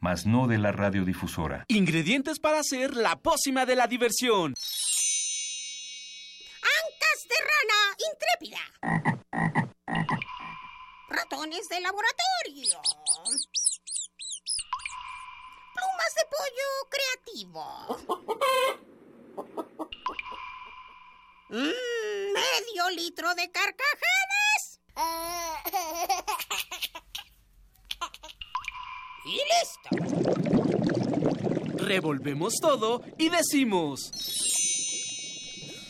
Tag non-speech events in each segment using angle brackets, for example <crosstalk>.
mas no de la radiodifusora. Ingredientes para hacer la pócima de la diversión. Ancas de rana intrépida. Ratones de laboratorio. Plumas de pollo creativo. Mm, medio litro de carcajadas. <laughs> Y listo. Revolvemos todo y decimos...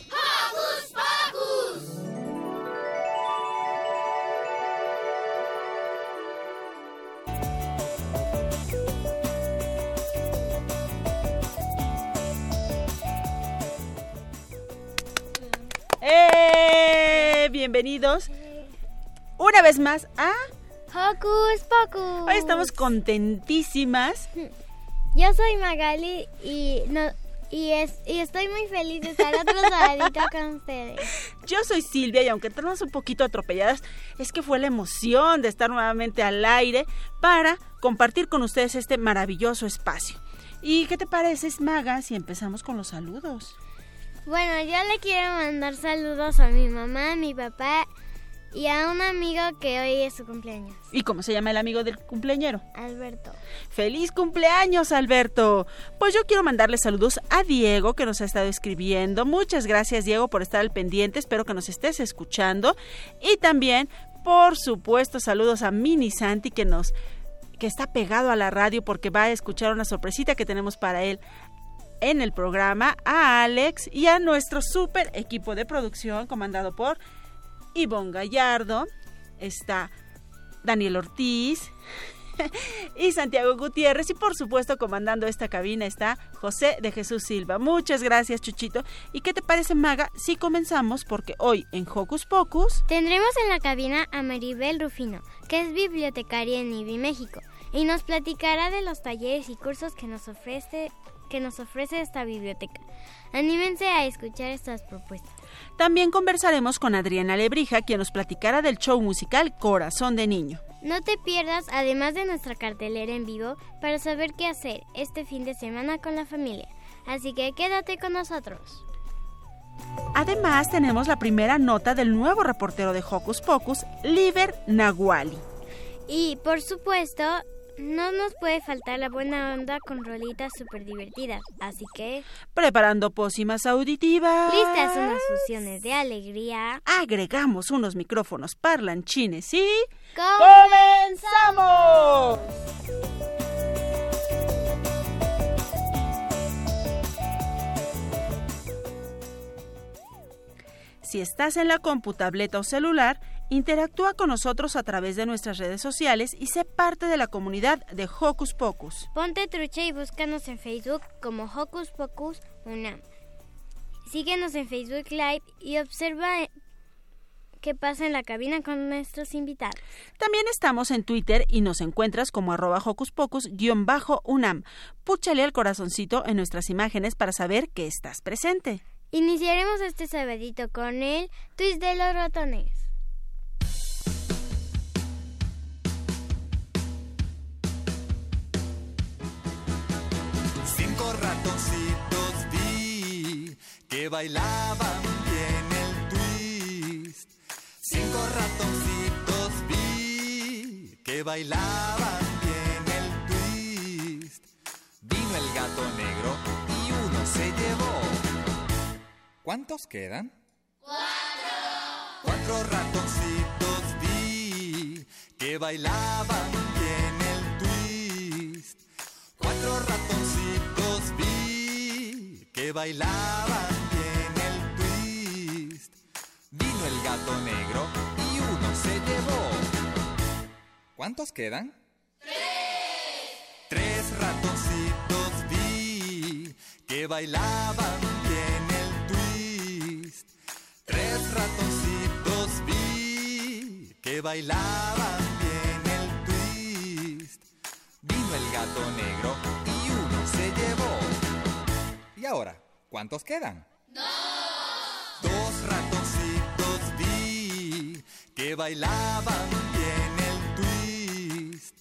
¡Hocus Pocus! ¡Eh! Bienvenidos una vez más a Hocus Pocus. Hoy estamos contentísimas. Yo soy Magali y no y, es, y estoy muy feliz de estar otro sabadito <laughs> con ustedes. Yo soy Silvia y aunque estamos un poquito atropelladas, es que fue la emoción de estar nuevamente al aire para compartir con ustedes este maravilloso espacio. ¿Y qué te parece, Maga, si empezamos con los saludos? Bueno, yo le quiero mandar saludos a mi mamá, a mi papá y a un amigo que hoy es su cumpleaños. ¿Y cómo se llama el amigo del cumpleañero? Alberto. ¡Feliz cumpleaños, Alberto! Pues yo quiero mandarle saludos a Diego, que nos ha estado escribiendo. Muchas gracias, Diego, por estar al pendiente. Espero que nos estés escuchando. Y también, por supuesto, saludos a Mini Santi, que nos que está pegado a la radio porque va a escuchar una sorpresita que tenemos para él en el programa, a Alex y a nuestro super equipo de producción comandado por Ivonne Gallardo, está Daniel Ortiz <laughs> y Santiago Gutiérrez y por supuesto comandando esta cabina está José de Jesús Silva. Muchas gracias Chuchito. ¿Y qué te parece Maga si comenzamos? Porque hoy en Hocus Pocus tendremos en la cabina a Maribel Rufino, que es bibliotecaria en IBI México y nos platicará de los talleres y cursos que nos ofrece que nos ofrece esta biblioteca. Anímense a escuchar estas propuestas. También conversaremos con Adriana Lebrija, quien nos platicará del show musical Corazón de Niño. No te pierdas, además de nuestra cartelera en vivo, para saber qué hacer este fin de semana con la familia. Así que quédate con nosotros. Además, tenemos la primera nota del nuevo reportero de Hocus Pocus, Liber Nahuali. Y, por supuesto, no nos puede faltar la buena onda con rolitas súper divertidas, así que... Preparando pócimas auditivas. Listas unas fusiones de alegría. Agregamos unos micrófonos parlanchines y... ¡Comenzamos! Si estás en la computableta o celular, interactúa con nosotros a través de nuestras redes sociales y sé parte de la comunidad de Hocus Pocus. Ponte trucha y búscanos en Facebook como Hocus Pocus UNAM. Síguenos en Facebook Live y observa qué pasa en la cabina con nuestros invitados. También estamos en Twitter y nos encuentras como arroba Hocus Pocus-UNAM. Púchale al corazoncito en nuestras imágenes para saber que estás presente. Iniciaremos este sabadito con el twist de los ratones. Ratoncitos vi que bailaban bien el twist. Cinco ratoncitos vi que bailaban bien el twist. Vino el gato negro y uno se llevó. ¿Cuántos quedan? ¡Cuatro! Cuatro ratoncitos vi que bailaban bien el twist. Cuatro ratoncitos que bailaban bien el twist. Vino el gato negro y uno se llevó. ¿Cuántos quedan? ¡Tres! Tres ratoncitos vi que bailaban bien el twist. Tres ratoncitos vi que bailaban bien el twist. Vino el gato negro y uno se llevó. ¿Cuántos quedan? Dos ratoncitos vi que bailaban bien el twist.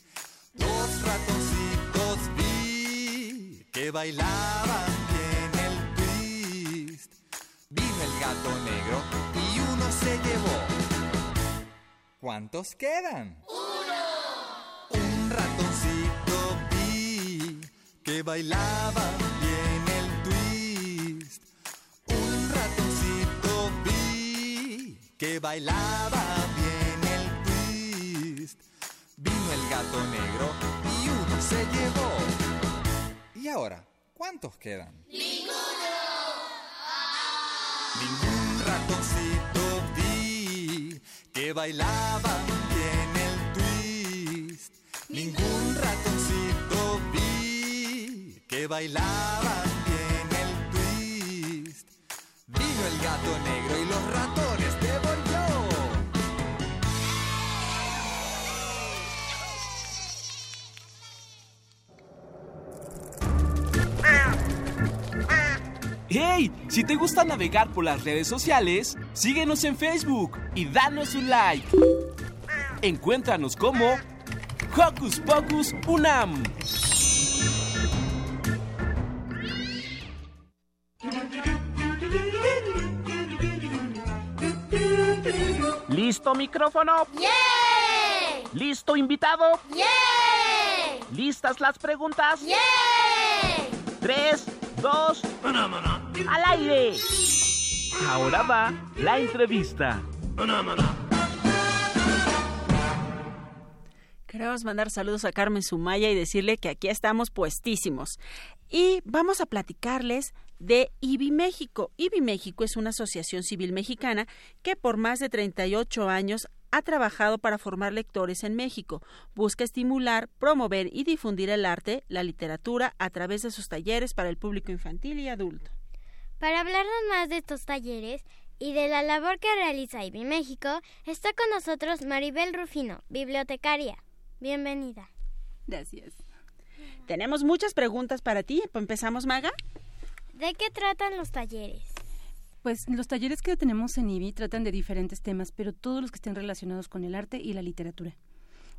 Dos ratoncitos vi que bailaban bien el twist. Vino el gato negro y uno se llevó. ¿Cuántos quedan? ¡Uno! Un ratoncito vi que bailaban bailaba bien el twist. Vino el gato negro y uno se llevó. ¿Y ahora? ¿Cuántos quedan? Ningún ratoncito vi que bailaban bien el twist. Ningún ratoncito vi que bailaban bien el twist. Vino el gato negro y los ratones ¡Hey! Si te gusta navegar por las redes sociales, síguenos en Facebook y danos un like. Encuéntranos como Hocus Pocus Unam. ¿Listo micrófono? ¡Yeah! ¿Listo invitado? ¡Yeah! ¿Listas las preguntas? ¡Yeah! Tres, dos, al aire. Ahora va la entrevista. Queremos mandar saludos a Carmen Sumaya y decirle que aquí estamos puestísimos. Y vamos a platicarles de IBI México. IBI México es una asociación civil mexicana que por más de 38 años ha trabajado para formar lectores en México. Busca estimular, promover y difundir el arte, la literatura a través de sus talleres para el público infantil y adulto. Para hablarnos más de estos talleres y de la labor que realiza IBI México, está con nosotros Maribel Rufino, bibliotecaria. Bienvenida. Gracias. Tenemos muchas preguntas para ti. ¿Empezamos, Maga? ¿De qué tratan los talleres? Pues los talleres que tenemos en IBI tratan de diferentes temas, pero todos los que estén relacionados con el arte y la literatura.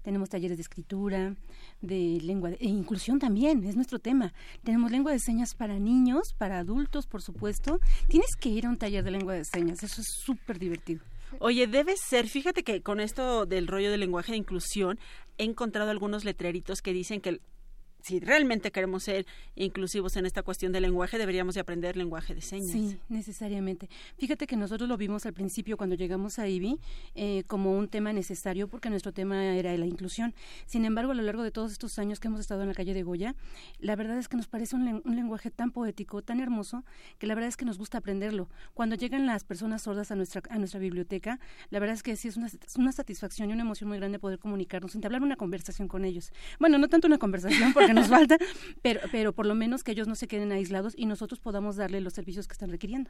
Tenemos talleres de escritura, de lengua de, e inclusión también, es nuestro tema. Tenemos lengua de señas para niños, para adultos, por supuesto. Tienes que ir a un taller de lengua de señas, eso es súper divertido. Oye, debe ser, fíjate que con esto del rollo del lenguaje de inclusión, he encontrado algunos letreritos que dicen que si realmente queremos ser inclusivos en esta cuestión del lenguaje, deberíamos de aprender lenguaje de señas. Sí, necesariamente. Fíjate que nosotros lo vimos al principio cuando llegamos a IBI eh, como un tema necesario porque nuestro tema era la inclusión. Sin embargo, a lo largo de todos estos años que hemos estado en la calle de Goya, la verdad es que nos parece un, un lenguaje tan poético, tan hermoso, que la verdad es que nos gusta aprenderlo. Cuando llegan las personas sordas a nuestra, a nuestra biblioteca, la verdad es que sí es una, es una satisfacción y una emoción muy grande poder comunicarnos, entablar una conversación con ellos. Bueno, no tanto una conversación porque <laughs> nos falta, pero, pero por lo menos que ellos no se queden aislados y nosotros podamos darle los servicios que están requiriendo.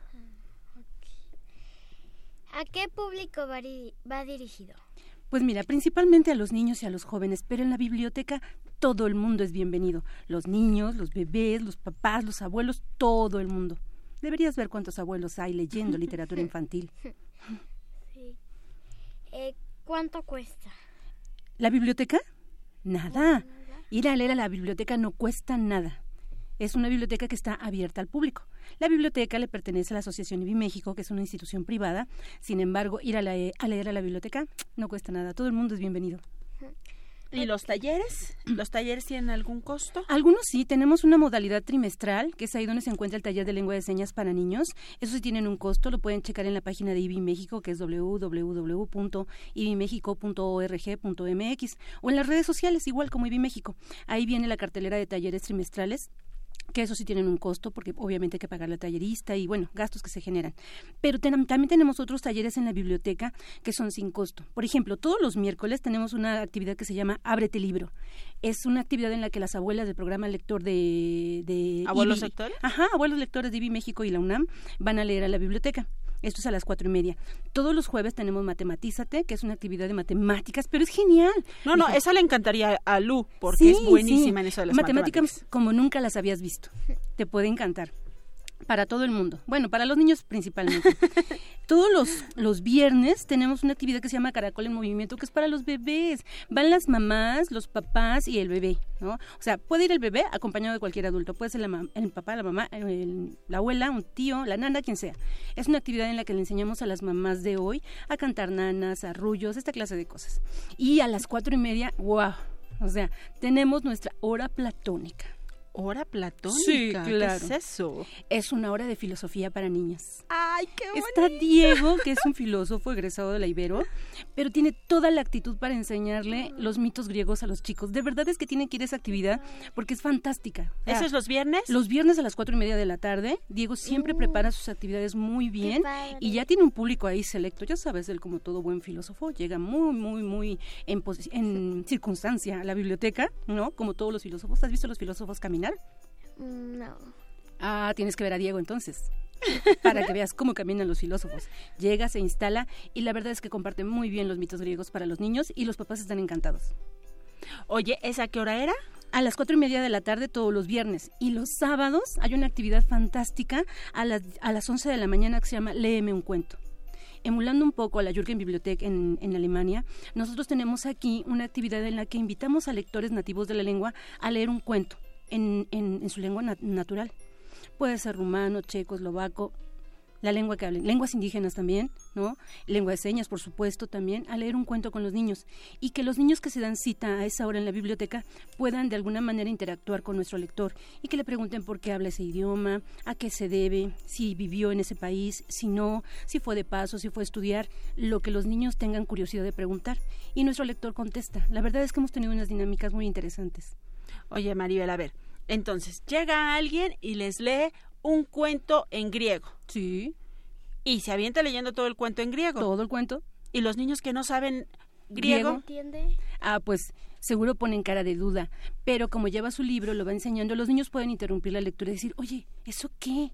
¿A qué público va, ri- va dirigido? Pues mira, principalmente a los niños y a los jóvenes, pero en la biblioteca todo el mundo es bienvenido. Los niños, los bebés, los papás, los abuelos, todo el mundo. Deberías ver cuántos abuelos hay leyendo literatura <laughs> infantil. Sí. Eh, ¿Cuánto cuesta? ¿La biblioteca? Nada. Ir a leer a la biblioteca no cuesta nada. Es una biblioteca que está abierta al público. La biblioteca le pertenece a la Asociación IBI México, que es una institución privada. Sin embargo, ir a, la- a leer a la biblioteca no cuesta nada. Todo el mundo es bienvenido. ¿Y los talleres? ¿Los talleres tienen algún costo? Algunos sí, tenemos una modalidad trimestral, que es ahí donde se encuentra el taller de lengua de señas para niños. Eso sí tienen un costo, lo pueden checar en la página de IBI México, que es www.ibimexico.org.mx o en las redes sociales, igual como IBI México. Ahí viene la cartelera de talleres trimestrales que eso sí tienen un costo porque obviamente hay que pagar la tallerista y bueno, gastos que se generan. Pero también tenemos otros talleres en la biblioteca que son sin costo. Por ejemplo, todos los miércoles tenemos una actividad que se llama Ábrete Libro. Es una actividad en la que las abuelas del programa lector de... de ¿Abuelos lectores? Ajá, abuelos lectores de IBI México y la UNAM van a leer a la biblioteca. Esto es a las cuatro y media. Todos los jueves tenemos Matematízate, que es una actividad de matemáticas, pero es genial. No, no, esa le encantaría a Lu, porque es buenísima en eso de las matemáticas. Matemáticas como nunca las habías visto. Te puede encantar para todo el mundo. Bueno, para los niños principalmente. <laughs> Todos los, los viernes tenemos una actividad que se llama Caracol en Movimiento, que es para los bebés. Van las mamás, los papás y el bebé, ¿no? O sea, puede ir el bebé acompañado de cualquier adulto. Puede ser el papá, la mamá, la abuela, un tío, la nana, quien sea. Es una actividad en la que le enseñamos a las mamás de hoy a cantar nanas, arrullos, esta clase de cosas. Y a las cuatro y media, wow. O sea, tenemos nuestra hora platónica hora platónica. Sí, claro. ¿Qué es eso? Es una hora de filosofía para niños. ¡Ay, qué bonito! Está Diego, que es un <laughs> filósofo egresado de la Ibero, pero tiene toda la actitud para enseñarle los mitos griegos a los chicos. De verdad es que tienen que ir a esa actividad porque es fantástica. ¿Eso es los viernes? Los viernes a las cuatro y media de la tarde. Diego siempre uh. prepara sus actividades muy bien y ya tiene un público ahí selecto. Ya sabes, él como todo buen filósofo llega muy, muy, muy en, en circunstancia a la biblioteca, ¿no? Como todos los filósofos. ¿Has visto los filósofos caminar? Mm, no. Ah, tienes que ver a Diego entonces. <laughs> para que veas cómo caminan los filósofos. Llega, se instala y la verdad es que comparte muy bien los mitos griegos para los niños y los papás están encantados. Oye, ¿esa qué hora era? A las cuatro y media de la tarde todos los viernes. Y los sábados hay una actividad fantástica a las, a las 11 de la mañana que se llama Léeme un cuento emulando un poco a la Jürgen Bibliothek en, en, Alemania, nosotros tenemos aquí una actividad en la que invitamos a lectores nativos de la lengua a leer un cuento en, su lengua natural. Puede ser rumano, checo, eslovaco, la lengua que hablen, lenguas indígenas también, ¿no? Lengua de señas, por supuesto, también, a leer un cuento con los niños. Y que los niños que se dan cita a esa hora en la biblioteca puedan de alguna manera interactuar con nuestro lector y que le pregunten por qué habla ese idioma, a qué se debe, si vivió en ese país, si no, si fue de paso, si fue a estudiar, lo que los niños tengan curiosidad de preguntar. Y nuestro lector contesta. La verdad es que hemos tenido unas dinámicas muy interesantes. Oye, Maribel, a ver, entonces llega alguien y les lee un cuento en griego. Sí. Y se avienta leyendo todo el cuento en griego. Todo el cuento. Y los niños que no saben griego. ¿Entiende? Ah, pues seguro ponen cara de duda. Pero como lleva su libro, lo va enseñando, los niños pueden interrumpir la lectura y decir, oye, ¿eso qué?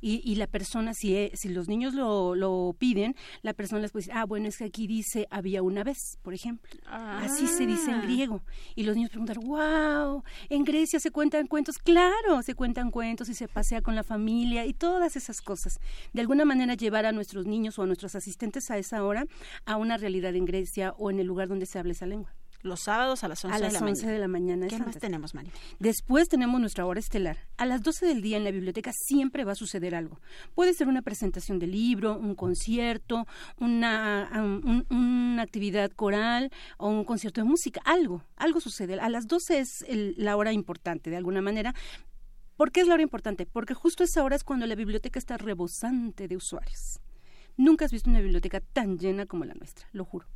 Y, y la persona, si, e, si los niños lo, lo piden, la persona les puede decir, ah, bueno, es que aquí dice había una vez, por ejemplo. Así se dice en ah. griego. Y los niños preguntan, wow, en Grecia se cuentan cuentos. Claro, se cuentan cuentos y se pasea con la familia y todas esas cosas. De alguna manera llevar a nuestros niños o a nuestros asistentes a esa hora a una realidad en Grecia o en el lugar donde se habla esa lengua los sábados a las 11, a las de, la 11 de la mañana. ¿Qué más tenemos, María? Después tenemos nuestra hora estelar. A las 12 del día en la biblioteca siempre va a suceder algo. Puede ser una presentación de libro, un concierto, una, una actividad coral o un concierto de música, algo, algo sucede. A las 12 es la hora importante, de alguna manera. ¿Por qué es la hora importante? Porque justo esa hora es cuando la biblioteca está rebosante de usuarios. Nunca has visto una biblioteca tan llena como la nuestra, lo juro.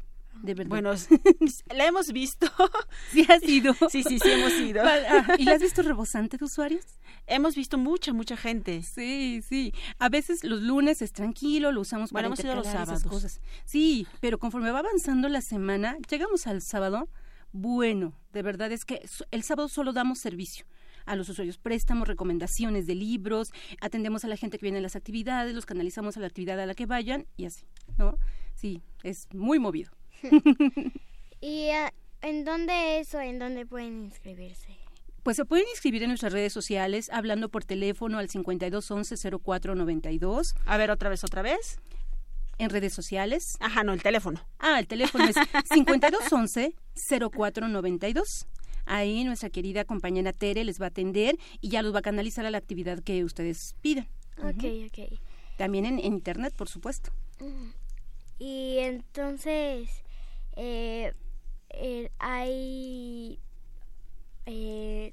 De verdad. Bueno, <laughs> la hemos visto. <laughs> Sí, ha sido. Sí, sí, sí, hemos ido. Ah, <laughs> ¿Y la has visto rebosante de usuarios? Hemos visto mucha, mucha gente. Sí, sí. A veces los lunes es tranquilo, lo usamos para hemos ido los sábados. cosas. Sí, pero conforme va avanzando la semana, llegamos al sábado. Bueno, de verdad es que el sábado solo damos servicio a los usuarios, préstamos, recomendaciones de libros, atendemos a la gente que viene a las actividades, los canalizamos a la actividad a la que vayan y así, ¿no? Sí, es muy movido. <laughs> ¿Y ah, en dónde eso? ¿En dónde pueden inscribirse? Pues se pueden inscribir en nuestras redes sociales hablando por teléfono al 5211-0492. A ver, otra vez, otra vez. En redes sociales. Ajá, no, el teléfono. Ah, el teléfono es <laughs> 5211-0492. Ahí nuestra querida compañera Tere les va a atender y ya los va a canalizar a la actividad que ustedes pidan. Ok, ok. También en, internet, por supuesto. Y entonces, eh, eh, hay eh,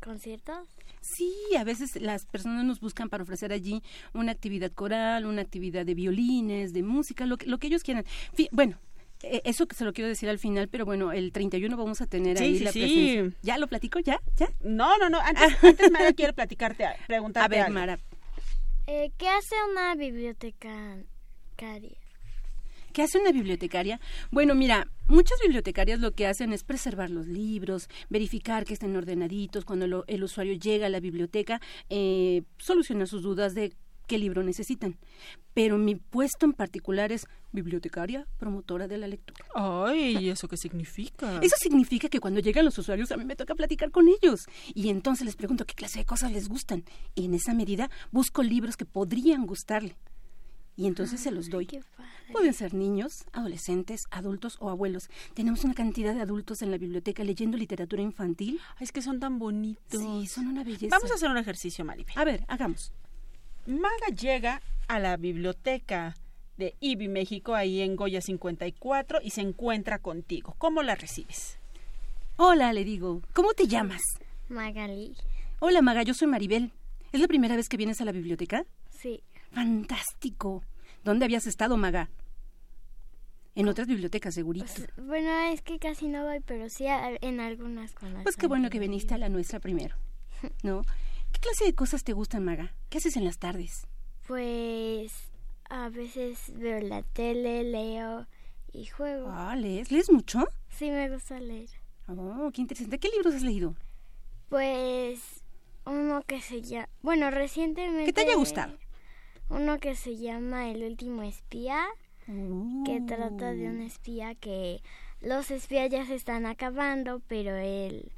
conciertos. Sí, a veces las personas nos buscan para ofrecer allí una actividad coral, una actividad de violines, de música, lo que, lo que ellos quieran. bueno, Eh, Eso que se lo quiero decir al final, pero bueno, el 31 vamos a tener Sí, ahí sí, la sí. presencia. ¿Ya lo platico? ¿Ya? ¿Ya? No, no, no. Antes, antes Mara quiere platicarte, <laughs> preguntarte A ver, algo. Mara, Eh, ¿Qué hace una bibliotecaria? ¿Qué hace una bibliotecaria? Bueno, mira, muchas bibliotecarias lo que hacen es preservar los libros, verificar que estén ordenaditos cuando lo- el usuario llega a la biblioteca, eh, solucionar sus dudas de qué libro necesitan. Pero mi puesto en particular es bibliotecaria promotora de la lectura. Ay, ¿y eso qué significa? Eso significa que cuando llegan los usuarios a mí me toca platicar con ellos y entonces les pregunto qué clase de cosas les gustan y en esa medida busco libros que podrían gustarle y entonces se los doy. Qué padre. Pueden ser niños, adolescentes, adultos o abuelos. Tenemos una cantidad de adultos en la biblioteca leyendo literatura infantil. Ay, es que son tan bonitos. Sí, son una belleza. Vamos a hacer un ejercicio, Maribel. A ver, hagamos. Maga llega a la biblioteca de IBI México, ahí en Goya 54, y se encuentra contigo. ¿Cómo la recibes? Hola, le digo. ¿Cómo te llamas? Magali. Hola, Maga, yo soy Maribel. ¿Es la primera vez que vienes a la biblioteca? Sí. Fantástico. ¿Dónde habías estado, Maga? En otras bibliotecas, segurito. Pues, bueno, es que casi no voy, pero sí a- en algunas con Pues qué bueno que viniste a la nuestra primero. ¿No? ¿Qué clase de cosas te gustan, Maga? ¿Qué haces en las tardes? Pues a veces veo la tele, leo y juego. Ah, ¿lees? ¿Lees mucho? Sí, me gusta leer. Oh, qué interesante. ¿Qué libros has leído? Pues uno que se llama... Bueno, recientemente... ¿Qué te haya gustado? Uno que se llama El último espía, que trata de un espía que los espías ya se están acabando, pero él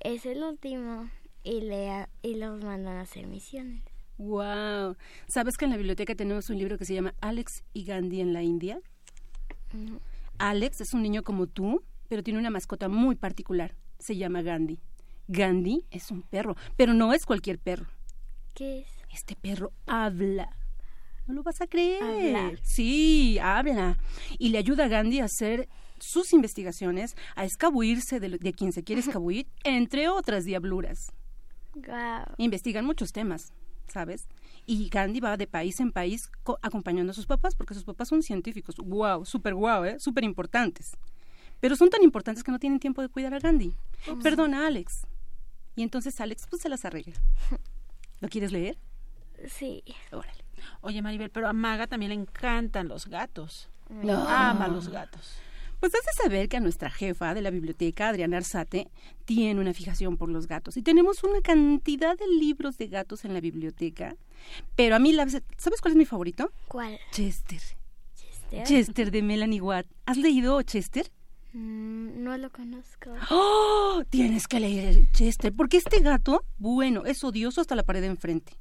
es el último y, le, y los mandan a hacer misiones. Wow. ¿Sabes que en la biblioteca tenemos un libro que se llama Alex y Gandhi en la India? No. Alex es un niño como tú, pero tiene una mascota muy particular. Se llama Gandhi. Gandhi es un perro, pero no es cualquier perro. ¿Qué es? Este perro habla. No lo vas a creer. Habla. Sí, habla. Y le ayuda a Gandhi a hacer sus investigaciones, a escabuirse de, quien se quiere escabuir, entre otras diabluras. Guau. Investigan muchos temas, ¿sabes? Y Gandhi va de país en país co- acompañando a sus papás, porque sus papás son científicos. ¡Wow! Súper guau, ¿eh? Súper importantes. Pero son tan importantes que no tienen tiempo de cuidar a Gandhi. Perdona, Alex. Y entonces Alex, pues se las arregla. <laughs> ¿Lo quieres leer? Sí. Órale. Oye, Maribel, pero a Maga también le encantan los gatos. No. Ama los gatos. Pues has de saber que a nuestra jefa de la biblioteca, Adriana Arzate, tiene una fijación por los gatos. Y tenemos una cantidad de libros de gatos en la biblioteca. Pero a mí, la- ¿sabes cuál es mi favorito? ¿Cuál? Chester. ¿Chester? Chester de Melanie Watt. ¿Has leído Chester? Mm, no lo conozco. ¡Oh! Tienes que leer Chester, porque este gato, bueno, es odioso hasta la pared de enfrente.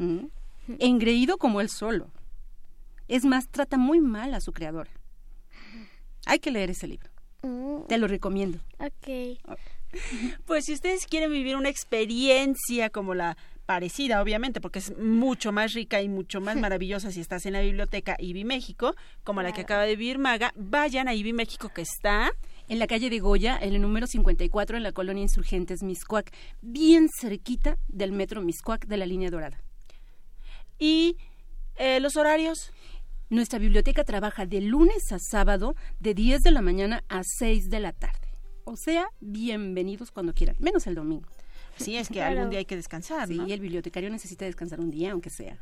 ¿Mm? Engreído como él solo. Es más, trata muy mal a su creadora. Hay que leer ese libro. Mm, Te lo recomiendo. ok. Pues si ustedes quieren vivir una experiencia como la parecida, obviamente, porque es mucho más rica y mucho más <laughs> maravillosa si estás en la biblioteca IBI México, como la que acaba de vivir Maga, vayan a IBI México que está En la calle de Goya, en el número 54, en la colonia Insurgentes Miscuac, bien cerquita del metro Miscuac de la línea dorada. Y eh, los horarios. Nuestra biblioteca trabaja de lunes a sábado, de 10 de la mañana a 6 de la tarde. O sea, bienvenidos cuando quieran, menos el domingo. Sí, es que <laughs> Claro. algún día hay que descansar, Sí, ¿no? el bibliotecario necesita descansar un día, aunque sea.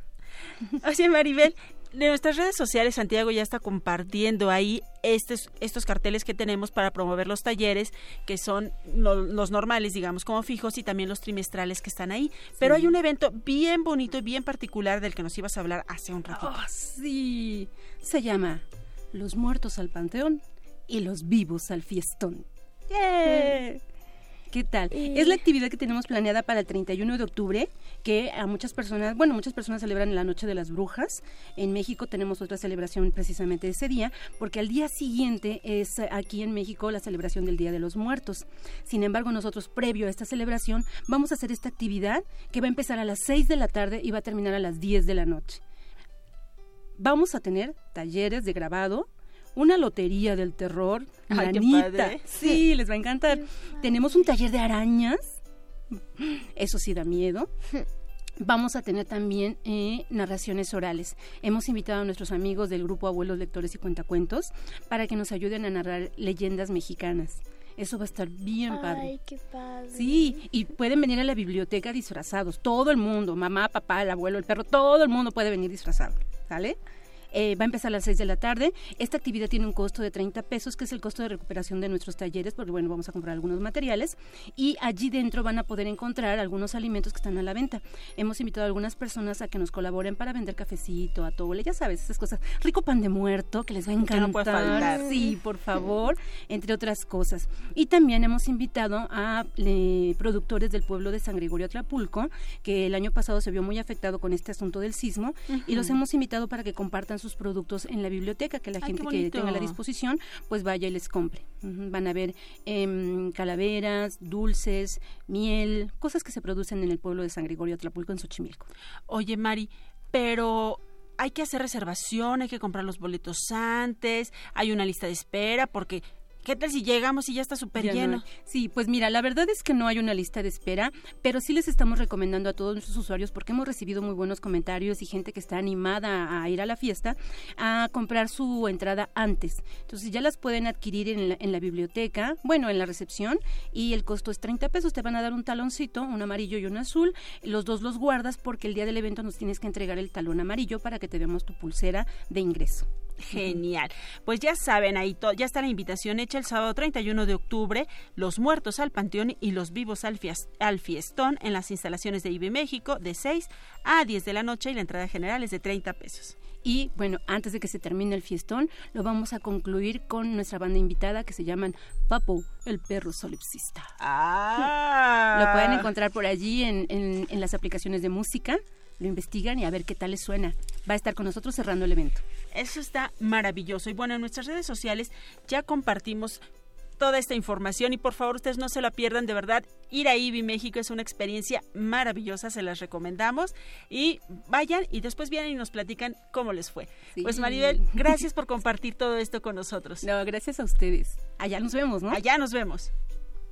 Oye, Maribel, de nuestras redes sociales Santiago ya está compartiendo ahí estos, estos carteles que tenemos para promover los talleres, que son no- los normales, digamos, como fijos, y también los trimestrales que están ahí. Pero hay un evento bien bonito y bien particular del que nos ibas a hablar hace un ratito. ¡Oh, sí! Se llama Los muertos al panteón y los vivos al fiestón. ¡Yeah! ¿Qué tal? Y- Es la actividad que tenemos planeada para el 31 de octubre, que a muchas personas, bueno, muchas personas celebran la Noche de las Brujas. En México tenemos otra celebración precisamente ese día, porque al día siguiente es aquí en México la celebración del Día de los Muertos. Sin embargo, nosotros previo a esta celebración vamos a hacer esta actividad que va a empezar a las 6 de la tarde y va a terminar a las 10 de la noche. Vamos a tener talleres de grabado, una lotería del terror, Ay, qué Anita. padre. Sí, les va a encantar. Tenemos un taller de arañas. Eso sí da miedo. Vamos a tener también eh, narraciones orales. Hemos invitado a nuestros amigos del grupo Abuelos Lectores y Cuentacuentos para que nos ayuden a narrar leyendas mexicanas. Eso va a estar bien padre. Ay, qué padre. Sí, y pueden venir a la biblioteca disfrazados. Todo el mundo, mamá, papá, el abuelo, el perro, todo el mundo puede venir disfrazado. ¿Sale? Eh, va a empezar a las 6 de la tarde. Esta actividad tiene un costo de 30 pesos, que es el costo de recuperación de nuestros talleres, porque bueno, vamos a comprar algunos materiales. Y allí dentro van a poder encontrar algunos alimentos que están a la venta. Hemos invitado a algunas personas a que nos colaboren para vender cafecito, atole, ya sabes, esas cosas. Rico pan de muerto, que les va a Que encantar. no puede faltar. Sí, por favor, entre otras cosas. Y también hemos invitado a eh, productores del pueblo de San Gregorio Atlapulco, que el año pasado se vio muy afectado con este asunto del sismo, y los hemos invitado para que compartan sus productos en la biblioteca, que la Ay, gente que tenga a la disposición, pues vaya y les compre. Van a ver em, calaveras, dulces, miel, cosas que se producen en el pueblo de San Gregorio Atlapulco en Xochimilco. Oye, Mari, pero hay que hacer reservación, hay que comprar los boletos antes, hay una lista de espera, porque ¿qué tal si llegamos y ya está súper no lleno? Sí, pues mira, la verdad es que no hay una lista de espera, pero sí les estamos recomendando a todos nuestros usuarios, porque hemos recibido muy buenos comentarios y gente que está animada a ir a la fiesta, a comprar su entrada antes. Entonces ya las pueden adquirir en la, en la biblioteca, bueno, en la recepción, y el costo es 30 pesos. Te van a dar un taloncito, un amarillo y un azul. Los dos los guardas porque el día del evento nos tienes que entregar el talón amarillo para que te demos tu pulsera de ingreso. Genial. Pues ya saben, ahí ya está la invitación hecha el sábado 31 de octubre, los muertos al panteón y los vivos al, al fiestón en las instalaciones de IBE México de 6 a 10 de la noche y la entrada general es de 30 pesos. Y bueno, antes de que se termine el fiestón, lo vamos a concluir con nuestra banda invitada que se llaman Papo, el perro solipsista. Ah. <laughs> Lo pueden encontrar por allí en, en- en las aplicaciones de música, lo investigan y a ver qué tal les suena. Va a estar con nosotros cerrando el evento. Eso está maravilloso. Y bueno, en nuestras redes sociales ya compartimos toda esta información y por favor ustedes no se la pierdan de verdad. Ir a IBI México es una experiencia maravillosa, se las recomendamos y vayan y después vienen y nos platican cómo les fue. Sí. Pues Maribel, gracias por compartir todo esto con nosotros. No, gracias a ustedes. Allá nos vemos, ¿no? Allá nos vemos.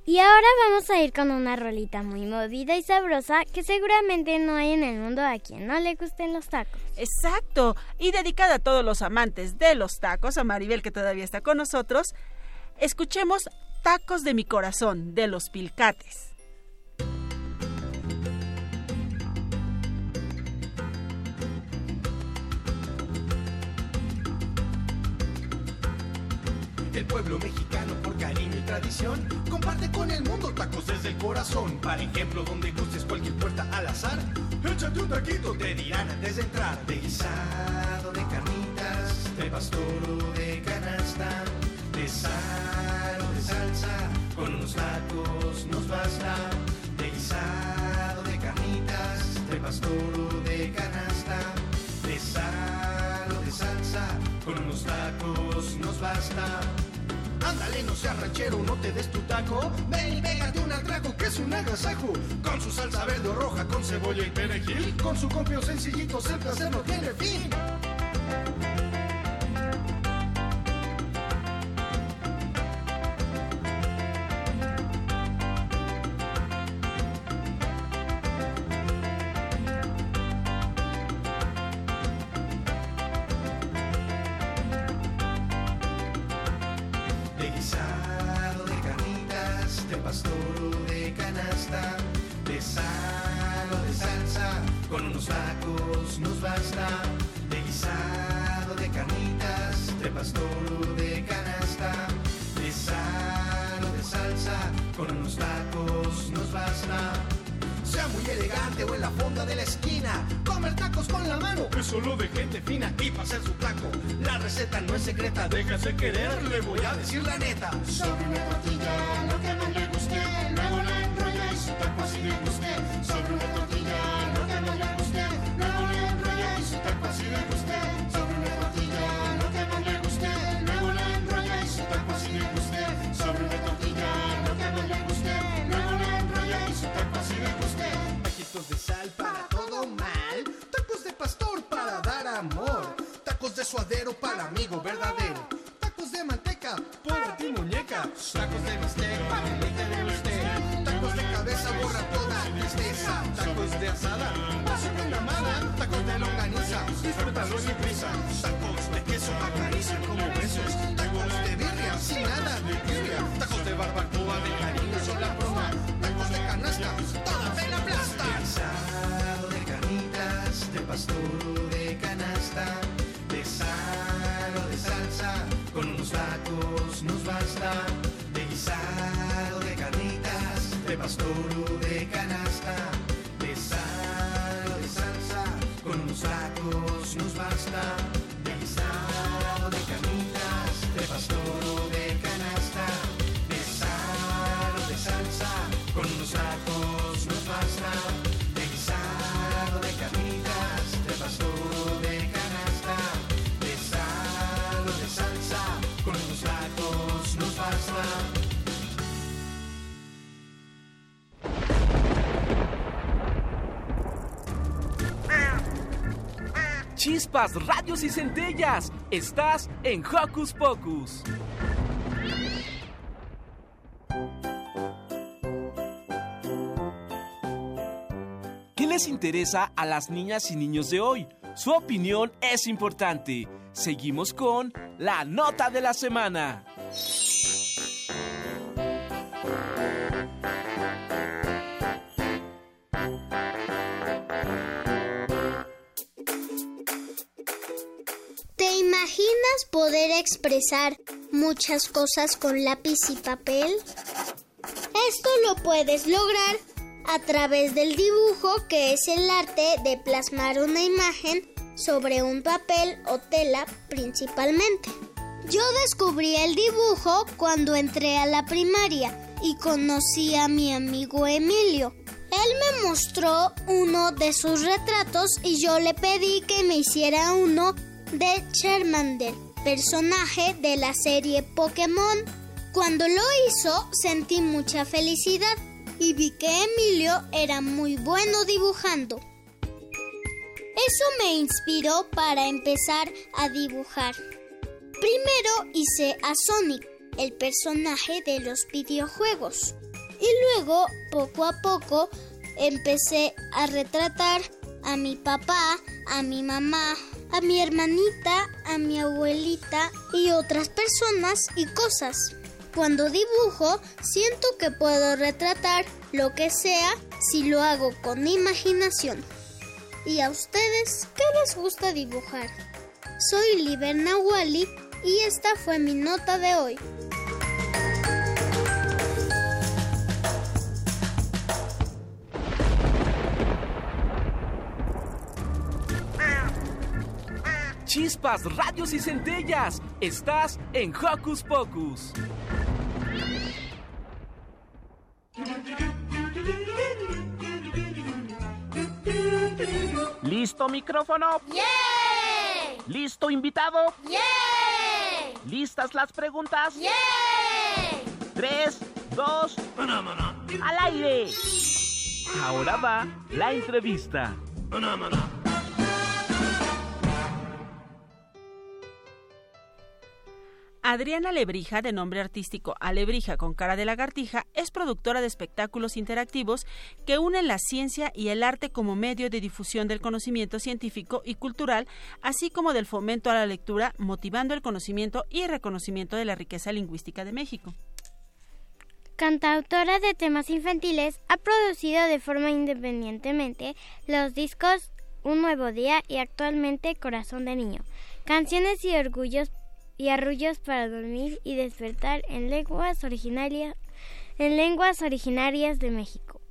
Y ahora vamos a ir con una rolita muy movida y sabrosa que seguramente no hay en el mundo a quien no le gusten los tacos. Exacto. Y dedicada a todos los amantes de los tacos, a Maribel que todavía está con nosotros, escuchemos Tacos de mi corazón de los Pilcates. El pueblo mexicano cariño y tradición comparte con el mundo tacos desde el corazón. Para ejemplo, donde gustes cualquier puerta al azar, échate un taquito, te dirán antes de entrar. De guisado, de carnitas, de pastor o de canasta, de sal o de salsa, con unos tacos nos basta. De guisado, de carnitas, de pastor o de canasta, de sal o de salsa, con unos tacos nos basta. Ándale, no seas ranchero, no te des tu taco. Ven y pégate un atraco que es un agasajo. Con su salsa verde o roja, con cebolla y perejil. Con su compio sencillito, el placer no tiene fin. Solo de gente fina y para hacer su taco. La receta no es secreta, déjase querer, le voy a decir la neta. suadero para amigo verdadero. Tacos de manteca para ti muñeca. Tacos de bistec para el de usted. Tacos de cabeza borra toda tristeza. Tacos de asada, paso con camada. Tacos de longaniza, disfrútalo sin prisa. Chispas, radios y centellas. Estás en Hocus Pocus. ¿Qué les interesa a las niñas y niños de hoy? Su opinión es importante. Seguimos con la nota de la semana. Expresar muchas cosas con lápiz y papel? Esto lo puedes lograr a través del dibujo, que es el arte de plasmar una imagen sobre un papel o tela principalmente. Yo descubrí el dibujo cuando entré a la primaria y conocí a mi amigo Emilio. Él me mostró uno de sus retratos y yo le pedí que me hiciera uno de Charmander, personaje de la serie Pokémon. Cuando lo hizo sentí mucha felicidad y vi que Emilio era muy bueno dibujando. Eso me inspiró para empezar a dibujar. Primero hice a Sonic, el personaje de los videojuegos. Y luego, poco a poco, empecé a retratar a mi papá, a mi mamá, a mi hermanita, a mi abuelita y otras personas y cosas. Cuando dibujo, siento que puedo retratar lo que sea si lo hago con imaginación. ¿Y a ustedes qué les gusta dibujar? Soy Liberna Wally y esta fue mi nota de hoy. Chispas, radios y centellas. Estás en Hocus Pocus. ¿Listo micrófono? ¡Yay! ¿Listo invitado? ¡Yay! ¿Listas las preguntas? ¡Yay! Tres, dos, al aire. Ahora va la entrevista. Adriana Lebrija, de nombre artístico Alebrija con cara de lagartija, es productora de espectáculos interactivos que unen la ciencia y el arte como medio de difusión del conocimiento científico y cultural, así como del fomento a la lectura, motivando el conocimiento y reconocimiento de la riqueza lingüística de México. Cantautora de temas infantiles, ha producido de forma independientemente los discos Un Nuevo Día y actualmente Corazón de Niño, canciones y orgullos y arrullos para dormir y despertar en lenguas originarias en lenguas originarias de México.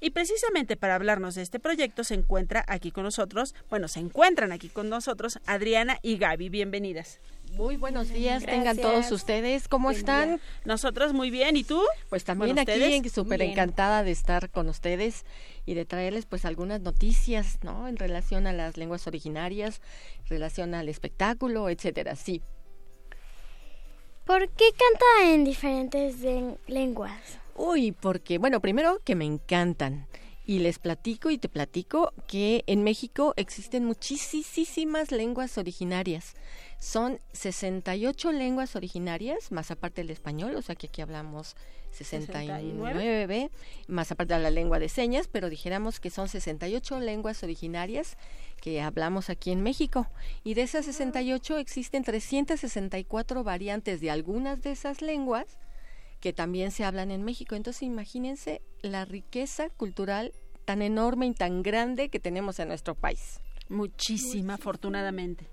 Y precisamente para hablarnos de este proyecto se encuentra aquí con nosotros, bueno, se encuentran aquí con nosotros Adriana y Gaby, bienvenidas. Muy buenos días, tengan todos ustedes. ¿Cómo están? Nosotros muy bien, ¿y tú? Pues también Bueno, aquí ¿ustedes? súper encantada de estar con ustedes y de traerles pues algunas noticias, ¿no? En relación a las lenguas originarias, en relación al espectáculo, etcétera. Sí. ¿Por qué canta en diferentes len- lenguas? Uy, porque, bueno, primero que me encantan Y les platico y te platico que en México existen muchísimas lenguas originarias. Son 68 lenguas originarias, más aparte del español, o sea que aquí hablamos 69, más aparte de la lengua de señas, pero dijéramos que son 68 lenguas originarias que hablamos aquí en México. Y de esas 68 existen 364 variantes de algunas de esas lenguas que también se hablan en México. Entonces imagínense la riqueza cultural tan enorme y tan grande que tenemos en nuestro país. Muchísima, afortunadamente.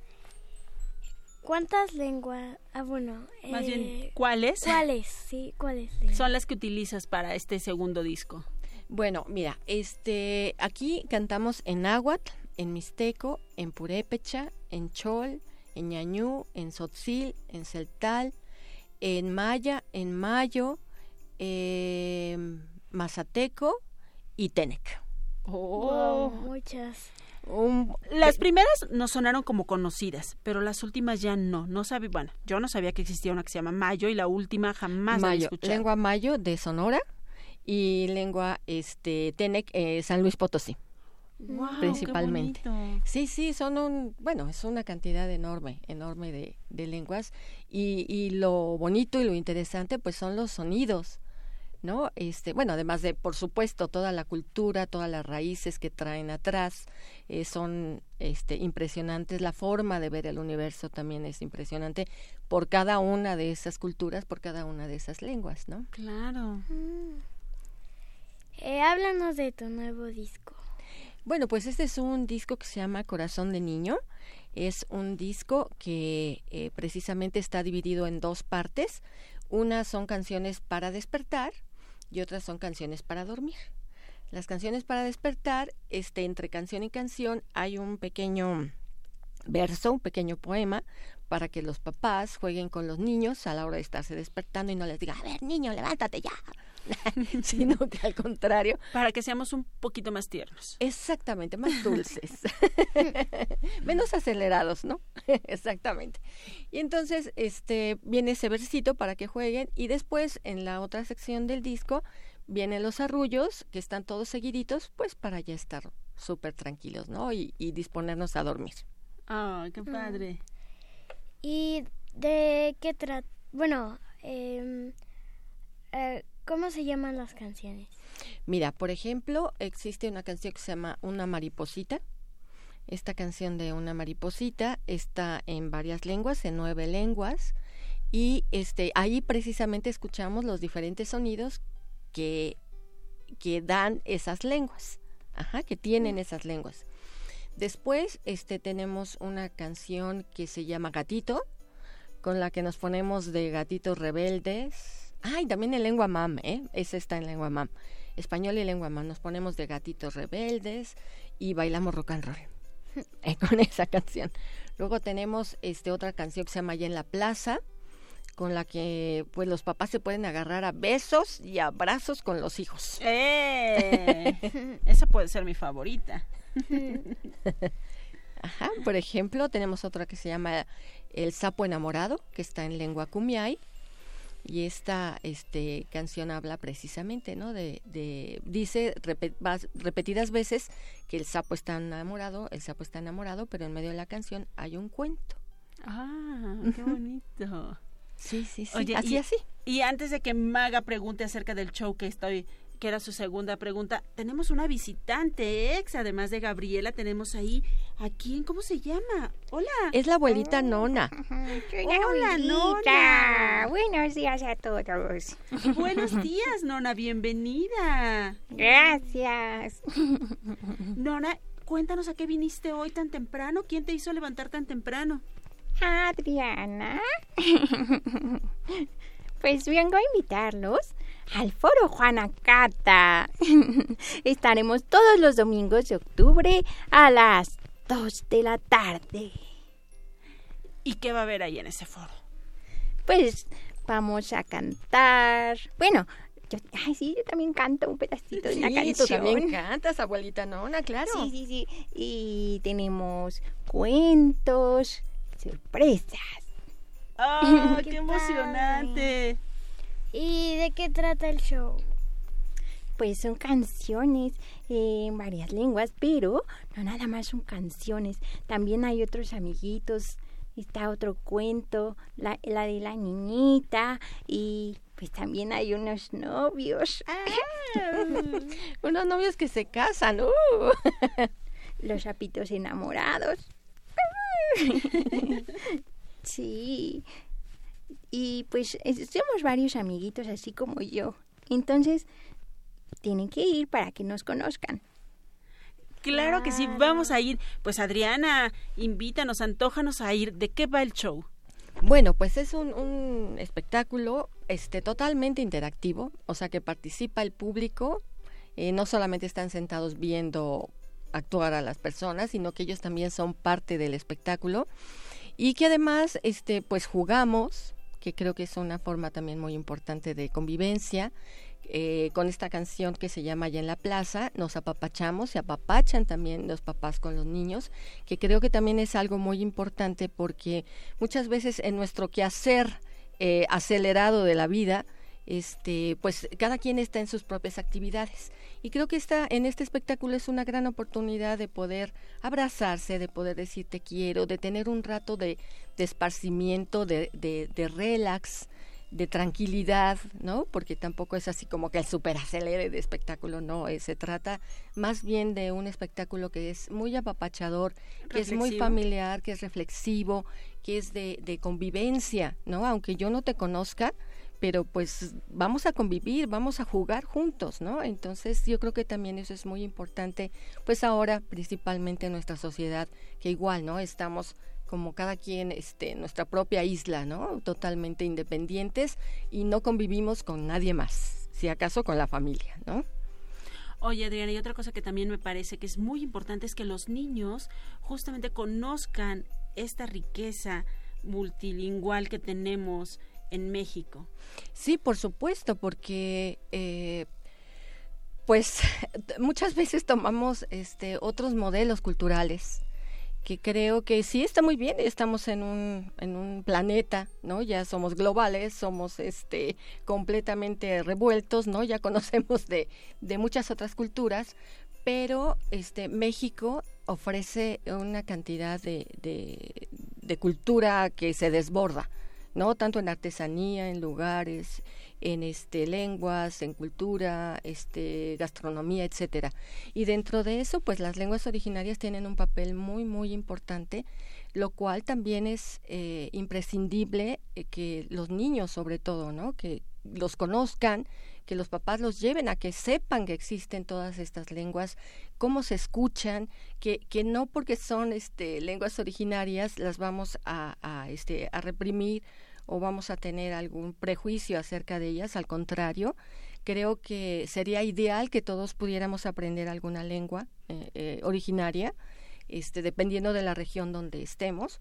¿Cuántas lenguas? Ah, bueno. Más bien, eh, ¿cuáles? ¿Cuáles? Sí, ¿cuáles? Son las que utilizas para este segundo disco. Bueno, mira, este, aquí cantamos en náhuatl, en mixteco, en purépecha, en chol, en ñañú, en sotzil, en celtal, en maya, en mayo, eh, mazateco y tenec. Wow, muchas. las primeras nos sonaron como conocidas, pero las últimas ya no. No sabía, bueno, yo no sabía que existía una que se llama Mayo y la última jamás la Mayo, escuchado. lengua mayo de Sonora y lengua este Tenec eh, San Luis Potosí. Principalmente. Sí, sí, son un, bueno, es una cantidad enorme, enorme de, de lenguas y, y lo bonito y lo interesante pues son los sonidos, ¿no? Este, bueno, además de, por supuesto, toda la cultura, todas las raíces que traen atrás, eh, son este, impresionantes, la forma de ver el universo también es impresionante por cada una de esas culturas, por cada una de esas lenguas, ¿no? Claro. Eh, háblanos de tu nuevo disco. Bueno, pues este es un disco que se llama Corazón de Niño. Es un disco que eh, precisamente está dividido en dos partes. Una son canciones para despertar y otras son canciones para dormir. Las canciones para despertar, este, entre canción y canción hay un pequeño verso, un pequeño poema, para que los papás jueguen con los niños a la hora de estarse despertando y no les diga, a ver, niño, levántate ya. <laughs> Sino que al contrario. Para que seamos un poquito más tiernos. Exactamente, más <laughs> dulces. <laughs> Menos acelerados, ¿no? Exactamente. Y entonces, este, viene ese versito para que jueguen y después en la otra sección del disco vienen los arrullos que están todos seguiditos, pues para ya estar súper tranquilos, ¿no? Y, y disponernos a dormir. Ay, qué padre. ¿Y de qué trata? Bueno, em, eh, ¿cómo se llaman las canciones? Mira, por ejemplo, existe una canción que se llama Una mariposita. Esta canción de Una mariposita está en varias lenguas, en nueve lenguas, y este ahí precisamente escuchamos los diferentes sonidos que, que dan esas lenguas, ajá, que tienen esas lenguas. Después, este, tenemos una canción que se llama Gatito, con la que nos ponemos de gatitos rebeldes. Ay, también en lengua mam, ¿eh? Esa está en lengua mam. Español y lengua mam. Nos ponemos de gatitos rebeldes y bailamos rock and roll <laughs> eh, con esa canción. Luego tenemos este otra canción que se llama Allá en la Plaza, con la que pues los papás se pueden agarrar a besos y abrazos con los hijos. ¡Eh! <laughs> Esa puede ser mi favorita. <laughs> Ajá, por ejemplo, tenemos otra que se llama El sapo enamorado, que está en lengua cumiay. Y esta este, canción habla precisamente, ¿no? De, de dice repe- vas- repetidas veces que el sapo está enamorado, el sapo está enamorado, pero en medio de la canción hay un cuento. Ah, qué <laughs> bonito. Sí, sí, sí. Oye, así, y, así. Y antes de que Maga pregunte acerca del show que estoy, que era su segunda pregunta, tenemos una visitante ex, además de Gabriela, tenemos ahí a quién, ¿cómo se llama? Hola. Es la abuelita Nona. Hola, Nona. Nona. Buenos días a todos. Buenos <laughs> días, Nona, bienvenida. Gracias. Nona, cuéntanos a qué viniste hoy tan temprano. ¿Quién te hizo levantar tan temprano? Adriana. <laughs> Pues vengo a invitarlos al foro Juana Cata. <laughs> Estaremos todos los domingos de octubre a las 2 de la tarde. ¿Y qué va a haber ahí en ese foro? Pues vamos a cantar. Bueno, yo, ay, sí, yo también canto un pedacito de una Sí, canción. tú también cantas, abuelita Nona, claro. Sí, sí, sí. Y tenemos cuentos, sorpresas. ¡Ah, <laughs> Qué qué emocionante! ¿Y de qué trata el show? pues son canciones en varias lenguas, pero no nada más son canciones. También hay otros amiguitos. Está otro cuento, la, la de la niñita y pues también hay unos novios. Ah. <laughs> unos novios que se casan. Uh. <laughs> Los sapitos enamorados. <laughs> sí. Y pues somos varios amiguitos así como yo. Entonces, tienen que ir para que nos conozcan. Claro que sí, vamos a ir. Pues Adriana, invítanos, antójanos a ir. ¿De qué va el show? Bueno, pues es un, un, espectáculo este, totalmente interactivo, o sea que participa el público, eh, no solamente están sentados viendo actuar a las personas, sino que ellos también son parte del espectáculo y que además este, pues jugamos, que creo que es una forma también muy importante de convivencia, eh, con esta canción que se llama Allá en la Plaza, nos apapachamos, se apapachan también los papás con los niños, que creo que también es algo muy importante porque muchas veces en nuestro quehacer eh, acelerado de la vida, este, pues cada quien está en sus propias actividades. Y creo que esta, en este espectáculo es una gran oportunidad de poder abrazarse, de poder decir te quiero, de tener un rato de, de esparcimiento, de, de, de relax, de tranquilidad, ¿no? Porque tampoco es así como que el super acelere de espectáculo, no, eh, se trata más bien de un espectáculo que es muy apapachador, que es muy familiar, que es reflexivo, que es de, de convivencia, ¿no? Aunque yo no te conozca, pero pues vamos a convivir, vamos a jugar juntos, ¿no? Entonces yo creo que también eso es muy importante, pues ahora principalmente en nuestra sociedad, que igual, ¿no? Estamos como cada quien este nuestra propia isla, ¿no? Totalmente independientes y no convivimos con nadie más, si acaso con la familia, ¿no? Oye, Adriana, y otra cosa que también me parece que es muy importante es que los niños justamente conozcan esta riqueza multilingüal que tenemos en México. Sí, por supuesto, porque eh, pues <laughs> muchas veces tomamos este otros modelos culturales que creo que sí está muy bien, estamos en un, en un planeta, ¿no? Ya somos globales, somos este completamente revueltos, ¿no? Ya <laughs> conocemos de, de muchas otras culturas, pero este México ofrece una cantidad de, de, de cultura que se desborda, ¿no? Tanto en artesanía, en lugares, en este lenguas, en cultura, este gastronomía, etcétera. Y dentro de eso, pues las lenguas originarias tienen un papel muy muy importante, lo cual también es eh, imprescindible eh, que los niños, sobre todo, ¿no? Que los conozcan, que los papás los lleven a que sepan que existen todas estas lenguas, cómo se escuchan, que, que no porque son este, lenguas originarias las vamos a, este, a reprimir o vamos a tener algún prejuicio acerca de ellas, al contrario, creo que sería ideal que todos pudiéramos aprender alguna lengua eh, eh, originaria, este, dependiendo de la región donde estemos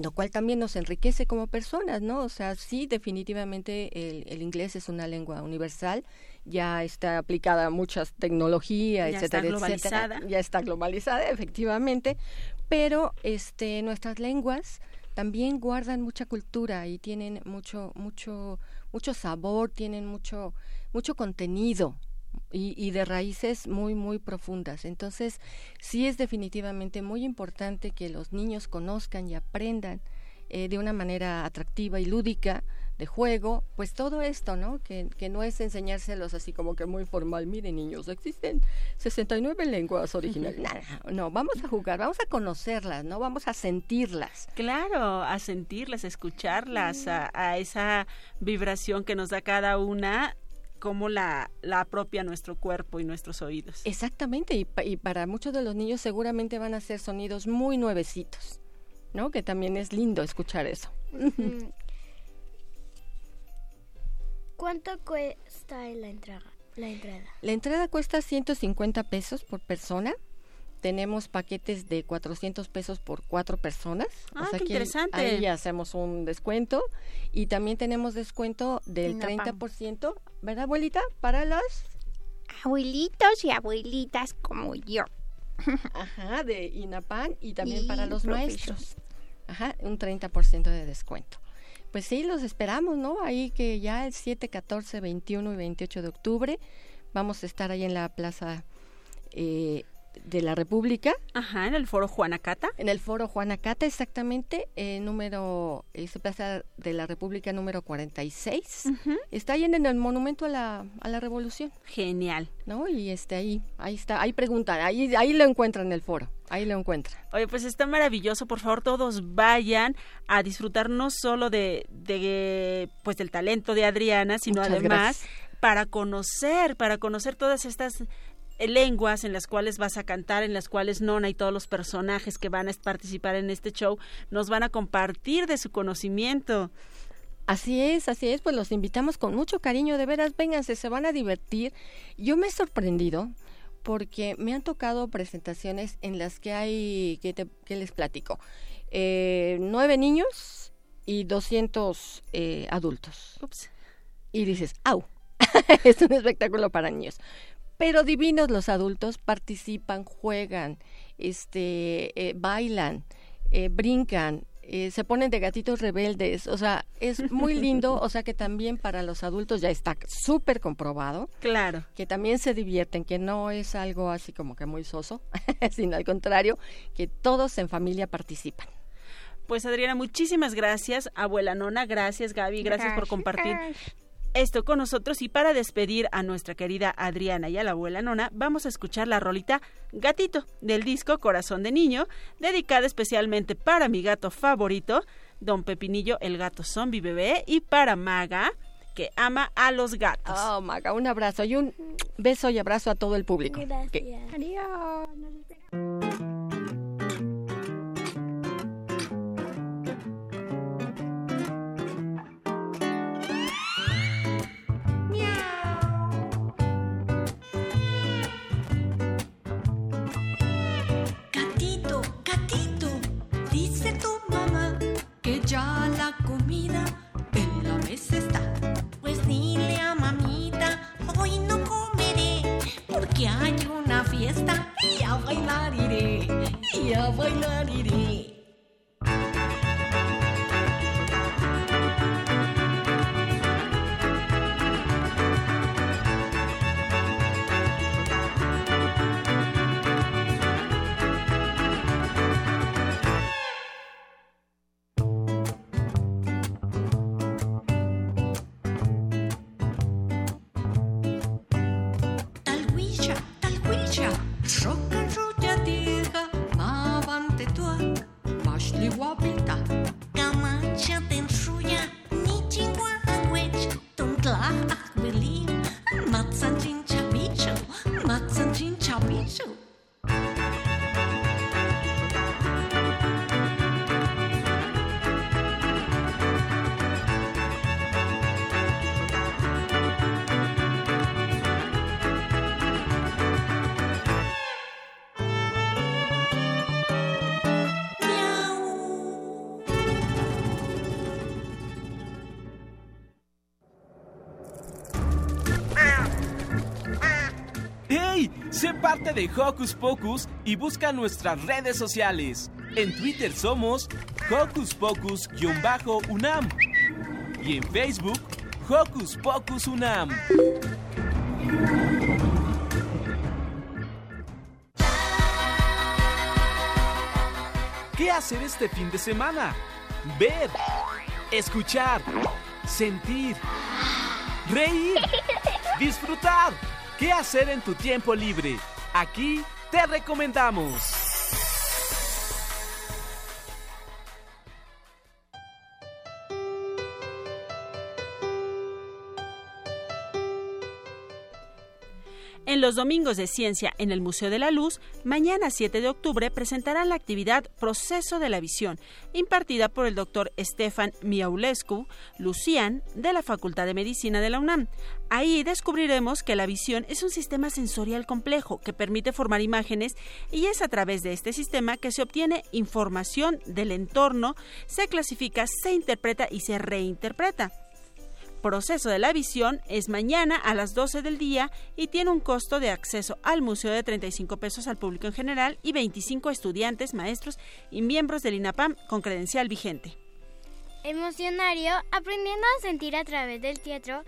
lo cual también nos enriquece como personas, ¿no? O sea, sí, definitivamente el, el inglés es una lengua universal, ya está aplicada a muchas tecnologías, ya etcétera, está globalizada. etcétera, ya está globalizada, efectivamente, pero este, nuestras lenguas también guardan mucha cultura y tienen mucho, mucho, mucho sabor, tienen mucho, mucho contenido, y, y, de raíces muy, muy profundas. Entonces, sí es definitivamente muy importante que los niños conozcan y aprendan eh, de una manera atractiva y lúdica de juego, pues todo esto, ¿no? Que, que no es enseñárselos así como que muy formal. Miren, niños, existen 69 lenguas originales. <laughs> no, no, vamos a jugar, vamos a conocerlas, ¿no? Vamos a sentirlas. Claro, a sentirlas, a escucharlas, a, a esa vibración que nos da cada una cómo la, la apropia nuestro cuerpo y nuestros oídos. Exactamente, y, pa, y, para muchos de los niños seguramente van a ser sonidos muy nuevecitos, ¿no? Que también es lindo escuchar eso. <laughs> ¿Cuánto cuesta la entrada? La entrada, la entrada cuesta 150 pesos por persona. Tenemos paquetes de 400 pesos por cuatro personas. Ah, o sea qué interesante. Ahí hacemos un descuento. Y también tenemos descuento del Una 30%, ¿verdad, abuelita? Para los abuelitos y abuelitas como yo. <laughs> Ajá, de INAPAN y también Y para los profesor. maestros. Ajá, un 30% de descuento. Pues sí, los esperamos, ¿no? Ahí que ya el 7, 14, 21 y 28 de octubre, Vamos a estar ahí en la plaza eh, de la República. Ajá, en el foro Juanacata. En el foro Juanacata, exactamente, eh, número, esa plaza de la República número 46. Está ahí en el monumento a la, a la Revolución. Genial. ¿No? Y este ahí, ahí está, ahí preguntan, ahí, ahí lo encuentran en el foro, ahí lo encuentran. Oye, pues está maravilloso, por favor todos vayan a disfrutar no solo de, de pues del talento de Adriana, sino además para conocer, para conocer todas estas eh, lenguas en las cuales vas a cantar, en las cuales Nona y todos los personajes que van a participar en este show nos van a compartir de su conocimiento. Así es, así es, pues los invitamos con mucho cariño, de veras, vénganse, se van a divertir. Yo me he sorprendido porque me han tocado presentaciones en las que hay, ¿qué, les platico? Eh, nueve niños y doscientos eh, adultos. Ups. Y dices, ¡au! <laughs> es un espectáculo para niños pero divinos los adultos participan, juegan, este, eh, bailan, eh, brincan, eh, se ponen de gatitos rebeldes, o sea, es muy lindo, <laughs> o sea que también para los adultos ya está súper comprobado. Claro. Que también se divierten, que no es algo así como que muy soso, <laughs> sino al contrario, que todos en familia participan. Pues Adriana, muchísimas gracias. Abuela Nona, gracias Gaby, gracias. por compartir esto con nosotros y para despedir a nuestra querida Adriana y a la abuela Nona, vamos a escuchar la rolita Gatito del disco Corazón de Niño, dedicada especialmente para mi gato favorito, Don Pepinillo, el gato zombie bebé, y para Maga, que ama a los gatos. Oh, Maga, un abrazo y un beso y abrazo a todo el público. Adiós. De Hocus Pocus y busca nuestras redes sociales. En Twitter somos Hocus Pocus-UNAM y en Facebook Hocus Pocus UNAM. ¿Qué hacer este fin de semana? Ver, escuchar, sentir, reír, disfrutar. ¿Qué hacer en tu tiempo libre? Aquí te recomendamos. Los domingos de ciencia en el Museo de la Luz, mañana 7 de octubre presentarán la actividad Proceso de la Visión, impartida por el doctor Stefan Miaulescu Lucian de la Facultad de Medicina de la UNAM. Ahí descubriremos que la visión es un sistema sensorial complejo que permite formar imágenes y es a través de este sistema que se obtiene información del entorno, se clasifica, se interpreta y se reinterpreta proceso de la visión es mañana a las 12 del día y tiene un costo de acceso al museo de 35 pesos al público en general y 25 estudiantes, maestros y miembros del INAPAM con credencial vigente. Emocionario, aprendiendo a sentir a través del teatro,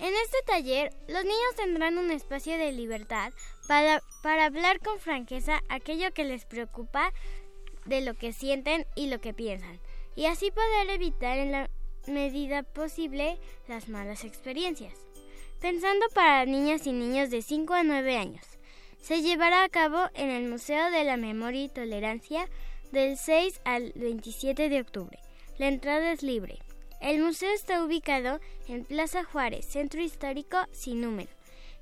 En este taller, los niños tendrán un espacio de libertad para, para hablar con franqueza aquello que les preocupa de lo que sienten y lo que piensan, y así poder evitar en la medida posible las malas experiencias. Pensando para niñas y niños de 5 a 9 años, se llevará a cabo en el Museo de la Memoria y Tolerancia del 6 al 27 de octubre. La entrada es libre. El museo está ubicado en Plaza Juárez, centro histórico sin número,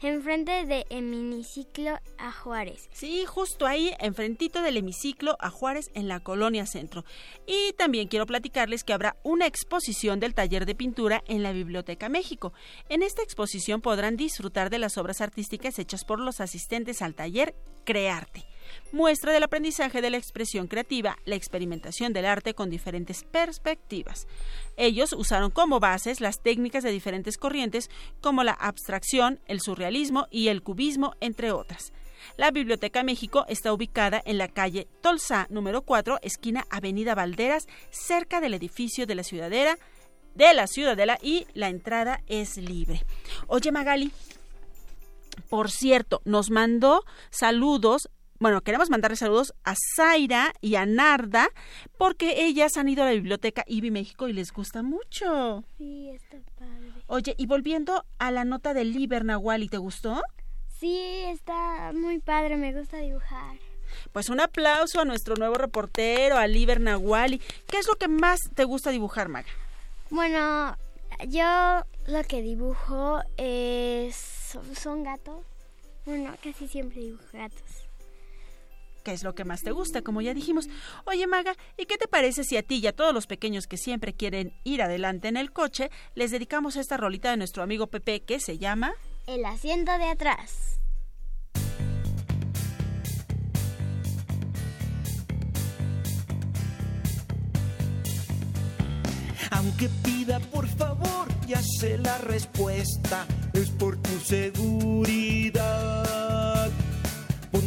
enfrente de hemiciclo a Juárez. Sí, justo ahí, enfrentito del hemiciclo a Juárez en la colonia centro. Y también quiero platicarles que habrá una exposición del taller de pintura en la Biblioteca México. En esta exposición podrán disfrutar de las obras artísticas hechas por los asistentes al taller Crearte muestra del aprendizaje de la expresión creativa, la experimentación del arte con diferentes perspectivas. Ellos usaron como bases las técnicas de diferentes corrientes como la abstracción, el surrealismo y el cubismo, entre otras. La Biblioteca México está ubicada en la calle Tolsa número 4, esquina Avenida Valderas, cerca del edificio de la Ciudadera, de la Ciudadela y la entrada es libre. Oye Magali, por cierto, nos mandó saludos bueno, queremos mandarle saludos a Zaira y a Narda porque ellas han ido a la biblioteca IBI México y les gusta mucho. Sí, está padre. Oye, y volviendo a la nota del Liber Nahuali, ¿te gustó? Sí, está muy padre, me gusta dibujar. Pues un aplauso a nuestro nuevo reportero, a Liber Nahuali. ¿Qué es lo que más te gusta dibujar, Maga? Bueno, yo lo que dibujo es... son gatos. Bueno, casi siempre dibujo gatos qué es lo que más te gusta, como ya dijimos. Oye, Maga, ¿y qué te parece si a ti y a todos los pequeños que siempre quieren ir adelante en el coche, les dedicamos esta rolita de nuestro amigo Pepe que se llama... El asiento de atrás. Aunque pida por favor, ya sé la respuesta, es por tu seguridad.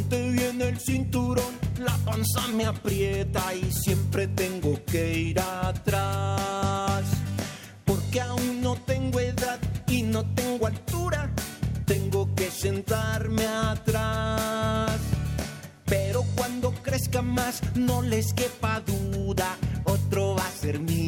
Ponte bien el cinturón, la panza me aprieta y siempre tengo que ir atrás. Porque aún no tengo edad y no tengo altura, tengo que sentarme atrás. Pero cuando crezca más, no les quepa duda, otro va a ser mi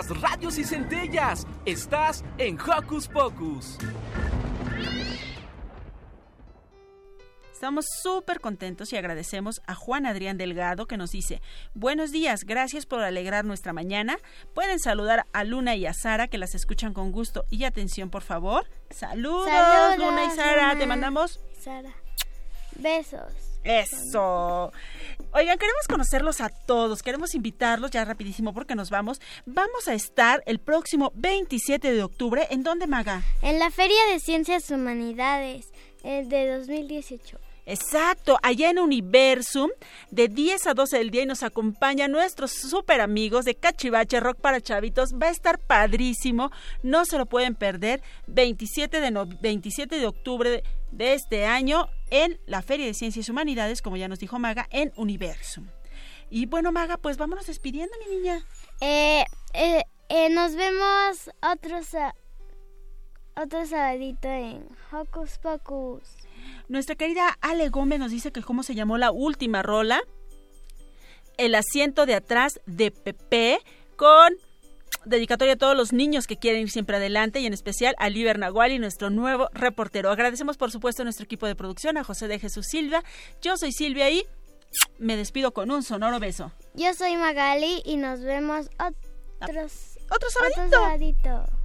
Chispas, radios y centellas. Estás en Hocus Pocus. Estamos súper contentos y agradecemos a Juan Adrián Delgado que nos dice, buenos días, gracias por alegrar nuestra mañana. Pueden saludar a Luna y a Sara que las escuchan con gusto y atención, por favor. Saludos, Saludos, Luna y Sara, te mandamos Sara. Besos. Eso. Oigan, queremos conocerlos a todos, queremos invitarlos ya rapidísimo porque nos vamos. Vamos a estar el próximo 27 de octubre, ¿en dónde, Maga? En la Feria de Ciencias Humanidades eh, de 2018. Exacto, allá en Universum, de 10 a 12 del día y nos acompaña nuestros super amigos de Cachivache Rock para Chavitos. Va a estar padrísimo, no se lo pueden perder. 27 de, 27 de octubre de este año en la Feria de Ciencias y Humanidades, como ya nos dijo Maga, en Universum. Y bueno, Maga, pues vámonos despidiendo, mi niña. Eh, eh, eh nos vemos otro, otro sabadito en Hocus Pocus. Nuestra querida Ale Gómez nos dice que cómo se llamó la última rola. El asiento de atrás de Pepe con dedicatoria a todos los niños que quieren ir siempre adelante y en especial a Liber Nahual y nuestro nuevo reportero. Agradecemos por supuesto a nuestro equipo de producción, a José de Jesús Silva. Yo soy Silvia y me despido con un sonoro beso. Yo soy Magali y nos vemos otros, otro sabadito. Aunque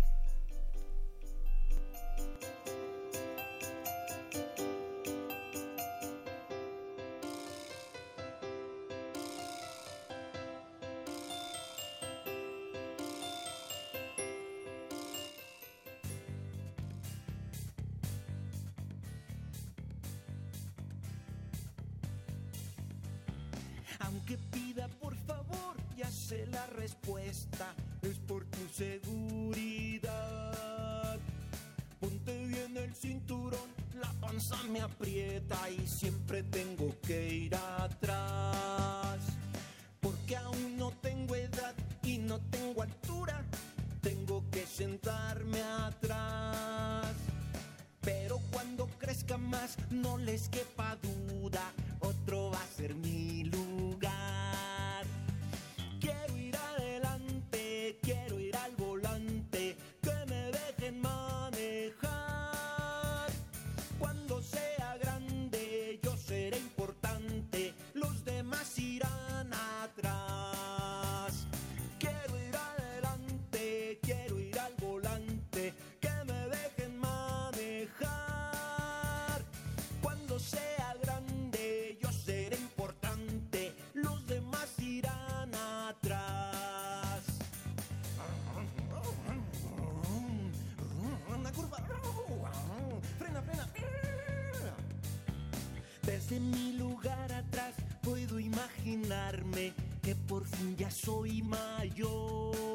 Desde mi lugar atrás puedo imaginarme que por fin ya soy mayor.